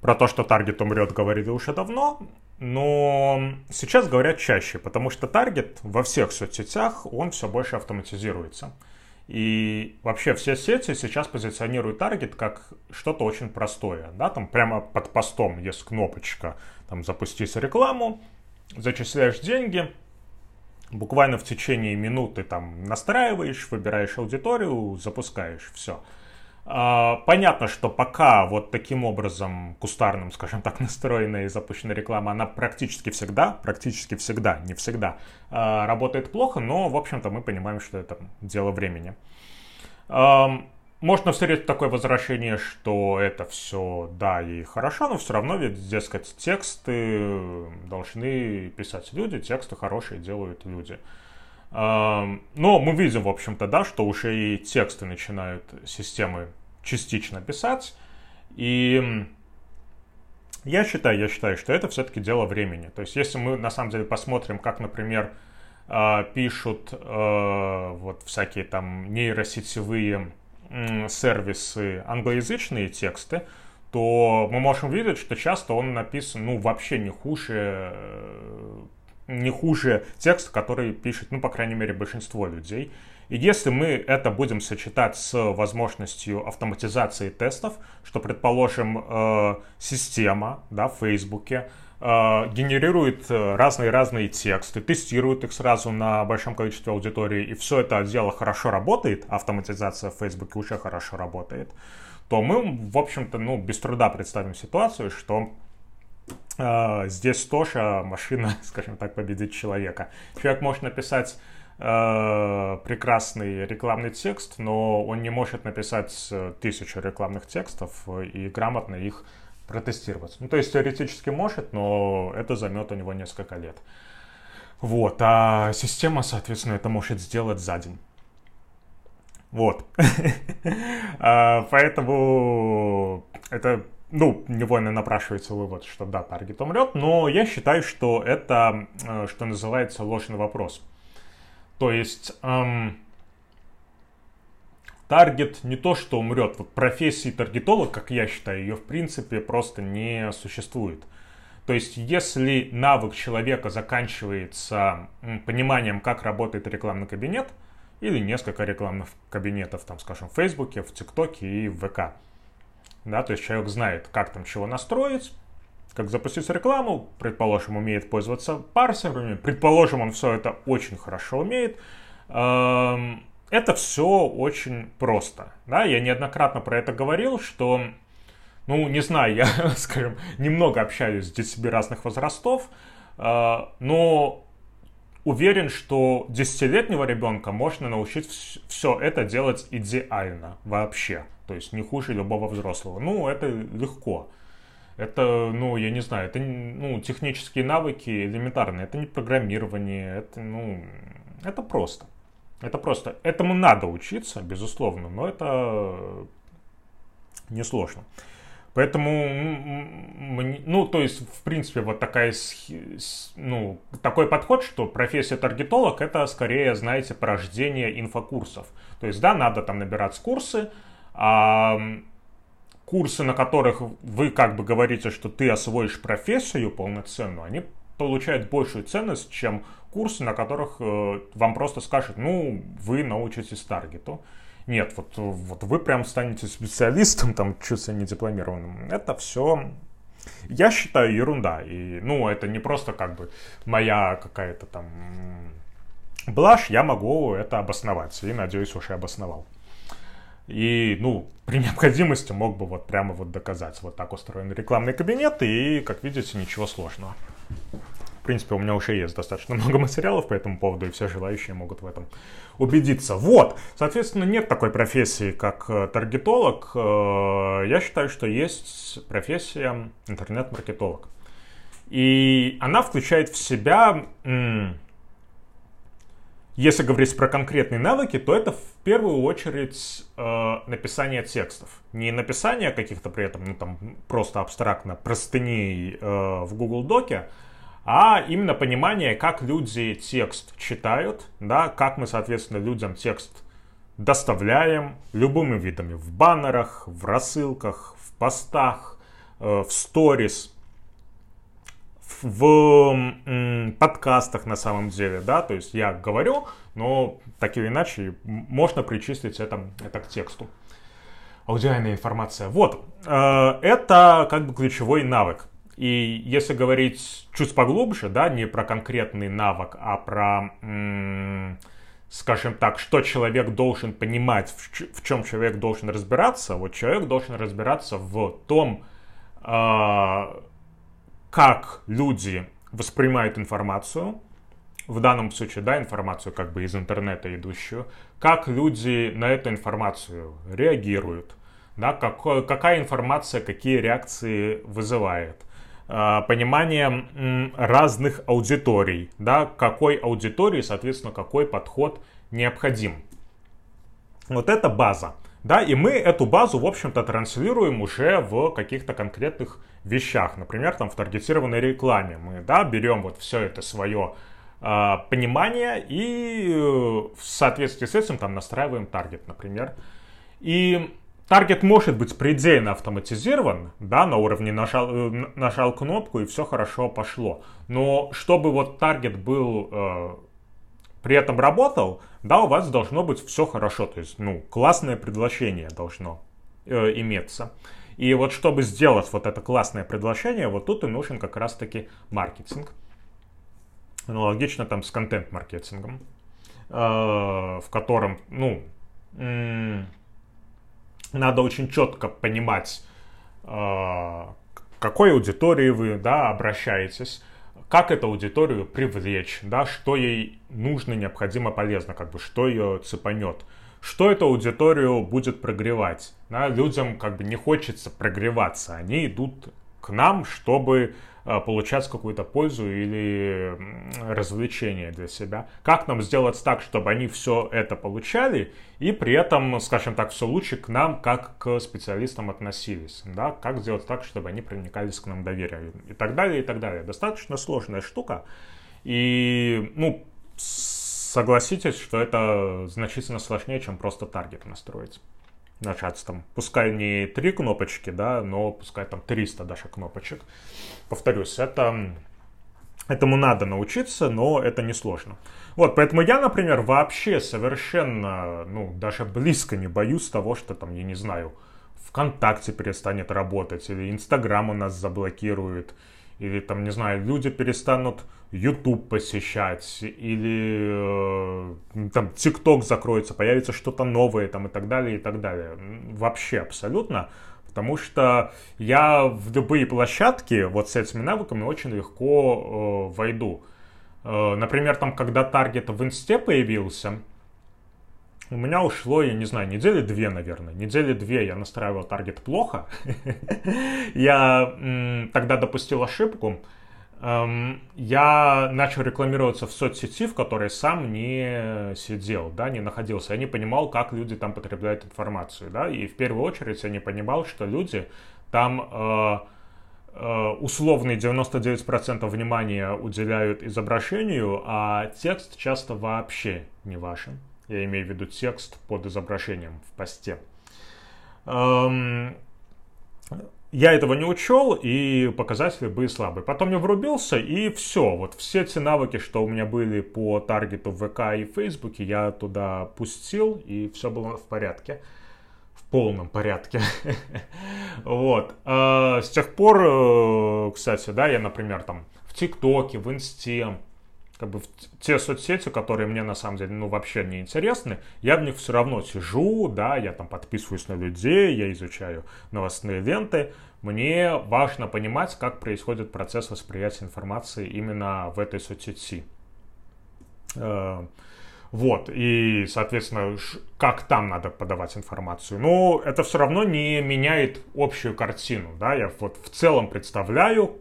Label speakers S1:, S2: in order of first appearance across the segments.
S1: про то, что таргет умрет, говорили уже давно, но сейчас говорят чаще, потому что таргет во всех соцсетях, он все больше автоматизируется. И вообще все сети сейчас позиционируют таргет как что-то очень простое. Да? Там прямо под постом есть кнопочка там, «Запустить рекламу», зачисляешь деньги, буквально в течение минуты там настраиваешь, выбираешь аудиторию, запускаешь, все. А, понятно, что пока вот таким образом кустарным, скажем так, настроенная и запущенная реклама, она практически всегда, практически всегда, не всегда, а, работает плохо, но, в общем-то, мы понимаем, что это дело времени. Можно встретить такое возвращение, что это все, да, и хорошо, но все равно ведь, дескать, тексты должны писать люди, тексты хорошие делают люди. Но мы видим, в общем-то, да, что уже и тексты начинают системы частично писать. И я считаю, я считаю, что это все-таки дело времени. То есть, если мы на самом деле посмотрим, как, например, а, пишут а, вот всякие там нейросетевые сервисы англоязычные тексты, то мы можем видеть, что часто он написан, ну, вообще не хуже, не хуже текста, который пишет, ну, по крайней мере, большинство людей. И если мы это будем сочетать с возможностью автоматизации тестов, что, предположим, э, система да, в Фейсбуке э, генерирует разные-разные тексты, тестирует их сразу на большом количестве аудитории, и все это дело хорошо работает, автоматизация в Фейсбуке уже хорошо работает, то мы, в общем-то, ну, без труда представим ситуацию, что э, здесь тоже машина, скажем так, победит человека. Человек может написать Э, прекрасный рекламный текст, но он не может написать э, тысячу рекламных текстов и грамотно их протестировать. Ну, то есть теоретически может, но это займет у него несколько лет. Вот, а система, соответственно, это может сделать за день. Вот. А, поэтому это, ну, невольно напрашивается вывод, что да, таргет умрет, но я считаю, что это, э, что называется, ложный вопрос. То есть эм, таргет не то, что умрет. Вот профессии таргетолог, как я считаю, ее в принципе просто не существует. То есть, если навык человека заканчивается пониманием, как работает рекламный кабинет, или несколько рекламных кабинетов, там, скажем, в Фейсбуке, в ТикТоке и в ВК. Да, то есть человек знает, как там чего настроить, как запустить рекламу, предположим, умеет пользоваться парсерами, предположим, он все это очень хорошо умеет, эм, это все очень просто. Да? Я неоднократно про это говорил, что, ну, не знаю, я, скажем, немного общаюсь с детьми разных возрастов, э, но уверен, что десятилетнего ребенка можно научить все это делать идеально вообще. То есть не хуже любого взрослого. Ну, это легко. Это, ну, я не знаю, это, ну, технические навыки элементарные. Это не программирование, это, ну, это просто. Это просто. Этому надо учиться, безусловно, но это несложно. Поэтому, ну, то есть, в принципе, вот такая, ну, такой подход, что профессия таргетолог, это скорее, знаете, порождение инфокурсов. То есть, да, надо там набирать курсы, а курсы, на которых вы как бы говорите, что ты освоишь профессию полноценную, они получают большую ценность, чем курсы, на которых э, вам просто скажут, ну, вы научитесь таргету. Нет, вот, вот вы прям станете специалистом, там, чуть ли не дипломированным. Это все, я считаю, ерунда. И, ну, это не просто как бы моя какая-то там блажь, я могу это обосновать. И, надеюсь, уже обосновал. И, ну, при необходимости мог бы вот прямо вот доказать. Вот так устроен рекламный кабинет, и, как видите, ничего сложного. Принципе, у меня уже есть достаточно много материалов по этому поводу, и все желающие могут в этом убедиться. Вот, соответственно, нет такой профессии, как э, таргетолог. Э, я считаю, что есть профессия интернет-маркетолог. И она включает в себя если говорить про конкретные навыки, то это в первую очередь э, написание текстов. Не написание каких-то при этом, ну там просто абстрактно простыней в Google Доке, а именно понимание, как люди текст читают, да, как мы, соответственно, людям текст доставляем любыми видами в баннерах, в рассылках, в постах, в сторис, в подкастах на самом деле, да, то есть я говорю, но так или иначе можно причислить это, это к тексту. Аудиальная информация. Вот, э, это как бы ключевой навык. И если говорить чуть поглубже, да, не про конкретный навык, а про, скажем так, что человек должен понимать, в чем человек должен разбираться, вот человек должен разбираться в том, э, как люди воспринимают информацию, в данном случае, да, информацию как бы из интернета идущую, как люди на эту информацию реагируют, да, какой, какая информация какие реакции вызывает, а, понимание разных аудиторий, да, какой аудитории, соответственно, какой подход необходим. Вот это база. Да, и мы эту базу, в общем-то, транслируем уже в каких-то конкретных вещах. Например, там в таргетированной рекламе мы, да, берем вот все это свое э, понимание и э, в соответствии с этим там настраиваем таргет, например. И таргет может быть предельно автоматизирован, да, на уровне нажал, э, нажал кнопку и все хорошо пошло. Но чтобы вот таргет был э, при этом работал, да, у вас должно быть все хорошо, то есть, ну, классное предложение должно э, иметься. И вот чтобы сделать вот это классное предложение, вот тут и нужен как раз-таки маркетинг. Аналогично там с контент-маркетингом, э, в котором, ну, надо очень четко понимать, э, какой аудитории вы, да, обращаетесь, как эту аудиторию привлечь, да, что ей нужно, необходимо, полезно, как бы, что ее цепанет, что эту аудиторию будет прогревать. Да, людям как бы не хочется прогреваться, они идут к нам, чтобы получать какую-то пользу или развлечение для себя. Как нам сделать так, чтобы они все это получали и при этом, скажем так, все лучше к нам, как к специалистам относились. Да? Как сделать так, чтобы они проникались к нам доверием и так далее, и так далее. Достаточно сложная штука. И, ну, согласитесь, что это значительно сложнее, чем просто таргет настроить начаться там, пускай не три кнопочки, да, но пускай там 300 даже кнопочек. Повторюсь, это, этому надо научиться, но это несложно. Вот, поэтому я, например, вообще совершенно, ну, даже близко не боюсь того, что там, я не знаю, ВКонтакте перестанет работать, или Инстаграм у нас заблокирует, или там, не знаю, люди перестанут YouTube посещать, или э, там TikTok закроется, появится что-то новое там и так далее, и так далее. Вообще абсолютно. Потому что я в любые площадки вот с этими навыками очень легко э, войду. Э, например, там, когда таргет в инсте появился, у меня ушло, я не знаю, недели две, наверное. Недели две я настраивал таргет плохо. Я тогда допустил ошибку. Эм, я начал рекламироваться в соцсети, в которой сам не сидел, да, не находился. Я не понимал, как люди там потребляют информацию, да, и в первую очередь я не понимал, что люди там э, э, условные 99% внимания уделяют изображению, а текст часто вообще не вашим. Я имею в виду текст под изображением в посте. Эм, я этого не учел, и показатели были слабые. Потом я врубился, и все. Вот все эти навыки, что у меня были по таргету ВК и Фейсбуке, я туда пустил, и все было в порядке. В полном порядке. Вот. А, с тех пор, э, кстати, да, я, например, там в ТикТоке, в Инсте, как бы те соцсети, которые мне на самом деле, ну, вообще не интересны, я в них все равно сижу, да, я там подписываюсь на людей, я изучаю новостные ленты. Мне важно понимать, как происходит процесс восприятия информации именно в этой соцсети. Э, вот, и, соответственно, как там надо подавать информацию. Но это все равно не меняет общую картину, да, я вот в целом представляю,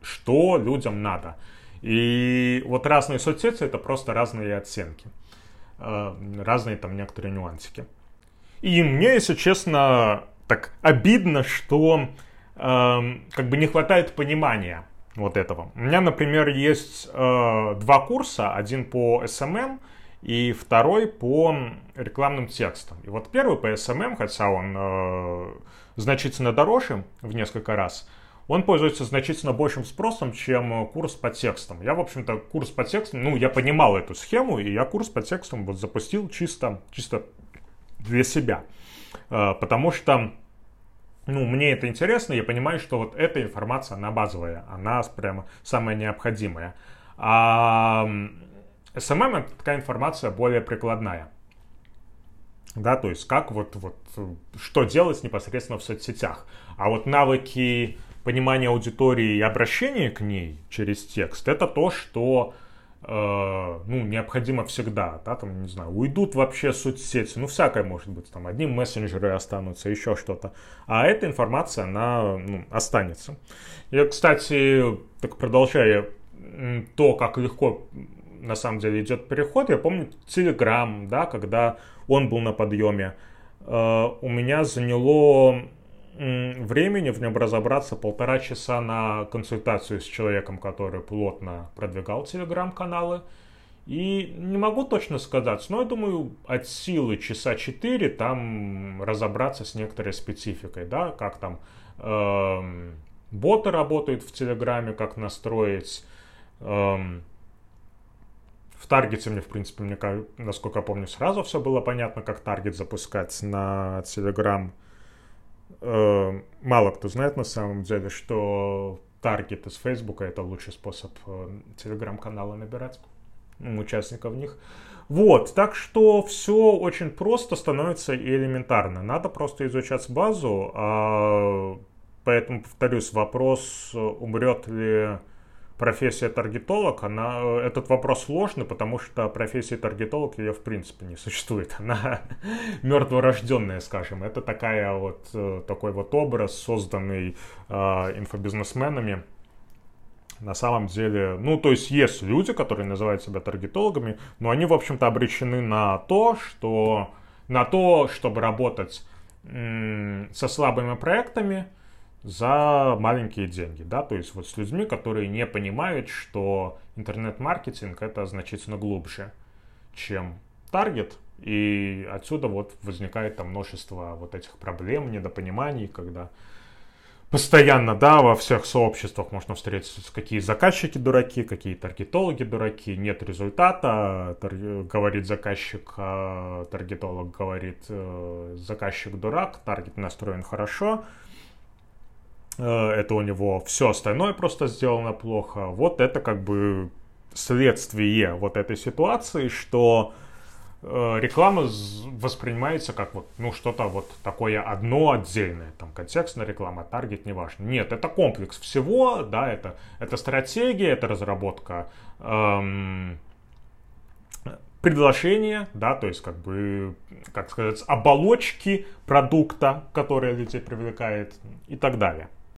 S1: что людям надо. И вот разные соцсети это просто разные оценки, э, разные там некоторые нюансики. И мне, если честно, так обидно, что э, как бы не хватает понимания вот этого. У меня, например, есть э, два курса, один по SMM и второй по рекламным текстам. И вот первый по SMM, хотя он э, значительно дороже в несколько раз, он пользуется значительно большим спросом, чем курс по текстам. Я, в общем-то, курс по текстам, ну, я понимал эту схему, и я курс по текстам вот запустил чисто, чисто для себя. Э, потому что, ну, мне это интересно, я понимаю, что вот эта информация, она базовая, она прямо самая необходимая. А SMM это такая информация более прикладная. Да, то есть как вот, вот, что делать непосредственно в соцсетях. А вот навыки понимания аудитории и обращения к ней через текст, это то, что э, ну, необходимо всегда, да, там, не знаю, уйдут вообще соцсети, ну, всякое может быть, там, одни мессенджеры останутся, еще что-то, а эта информация, она, ну, останется. Я, кстати, так продолжая то, как легко на самом деле идет переход. Я помню Telegram, да, когда он был на подъеме. Э, у меня заняло времени в нем разобраться полтора часа на консультацию с человеком, который плотно продвигал телеграм-каналы. И не могу точно сказать, но я думаю, от силы часа 4 там разобраться с некоторой спецификой, да, как там э, боты работают в Телеграме, как настроить, э, в таргете мне, в принципе, мне, насколько я помню, сразу все было понятно, как таргет запускать на Telegram. Э, мало кто знает на самом деле, что таргет из Фейсбука это лучший способ телеграм-канала набирать участников в них. Вот, так что все очень просто становится и элементарно. Надо просто изучать базу, а, поэтому, повторюсь, вопрос, умрет ли профессия таргетолог, она, э, этот вопрос сложный, потому что профессия таргетолог ее в принципе не существует. Она мертворожденная, скажем. Это такая вот, э, такой вот образ, созданный э, инфобизнесменами. На самом деле, ну, то есть есть люди, которые называют себя таргетологами, но они, в общем-то, обречены на то, что на то, чтобы работать со слабыми проектами, за маленькие деньги, да, то есть вот с людьми, которые не понимают, что интернет-маркетинг это значительно глубже, чем таргет, и отсюда вот возникает там множество вот этих проблем, недопониманий, когда постоянно, да, во всех сообществах можно встретиться, какие заказчики дураки, какие таргетологи дураки, нет результата, тар- говорит заказчик, а таргетолог говорит э, заказчик дурак, таргет настроен хорошо, это у него все остальное просто сделано плохо. Вот это как бы следствие вот этой ситуации, что э, реклама воспринимается как вот, ну, что-то вот такое одно отдельное, там, контекстная реклама, таргет, неважно. Нет, это комплекс всего, да, это, это стратегия, это разработка эм, предложения, да, то есть, как бы, как сказать, оболочки продукта, которая людей привлекает и так далее.